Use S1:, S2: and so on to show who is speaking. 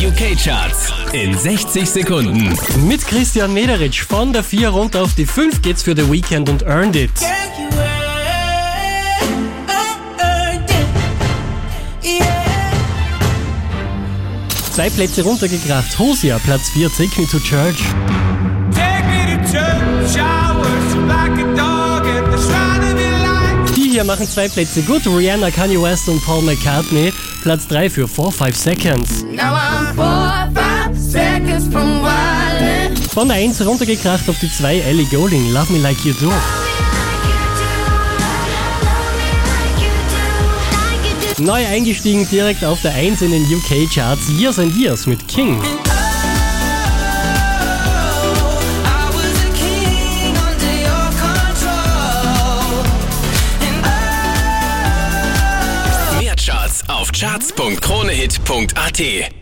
S1: UK-Charts in 60 Sekunden.
S2: Mit Christian Mederitsch von der 4 runter auf die 5 geht's für The Weekend und Earned It. Zwei Plätze runtergekracht. Hosia, Platz 4, Take Me to Church.
S3: Take me to church,
S2: hier machen zwei Plätze gut. Rihanna, Kanye West und Paul McCartney. Platz 3 für 4, 5 Seconds.
S4: Now I'm four, five seconds from wildin'.
S2: Von der 1 runtergekracht auf die 2, Ellie Goulding, Love Me Like You Do. Neu eingestiegen direkt auf der 1 in den UK-Charts. Years and Years mit King.
S1: charts.kronehit.at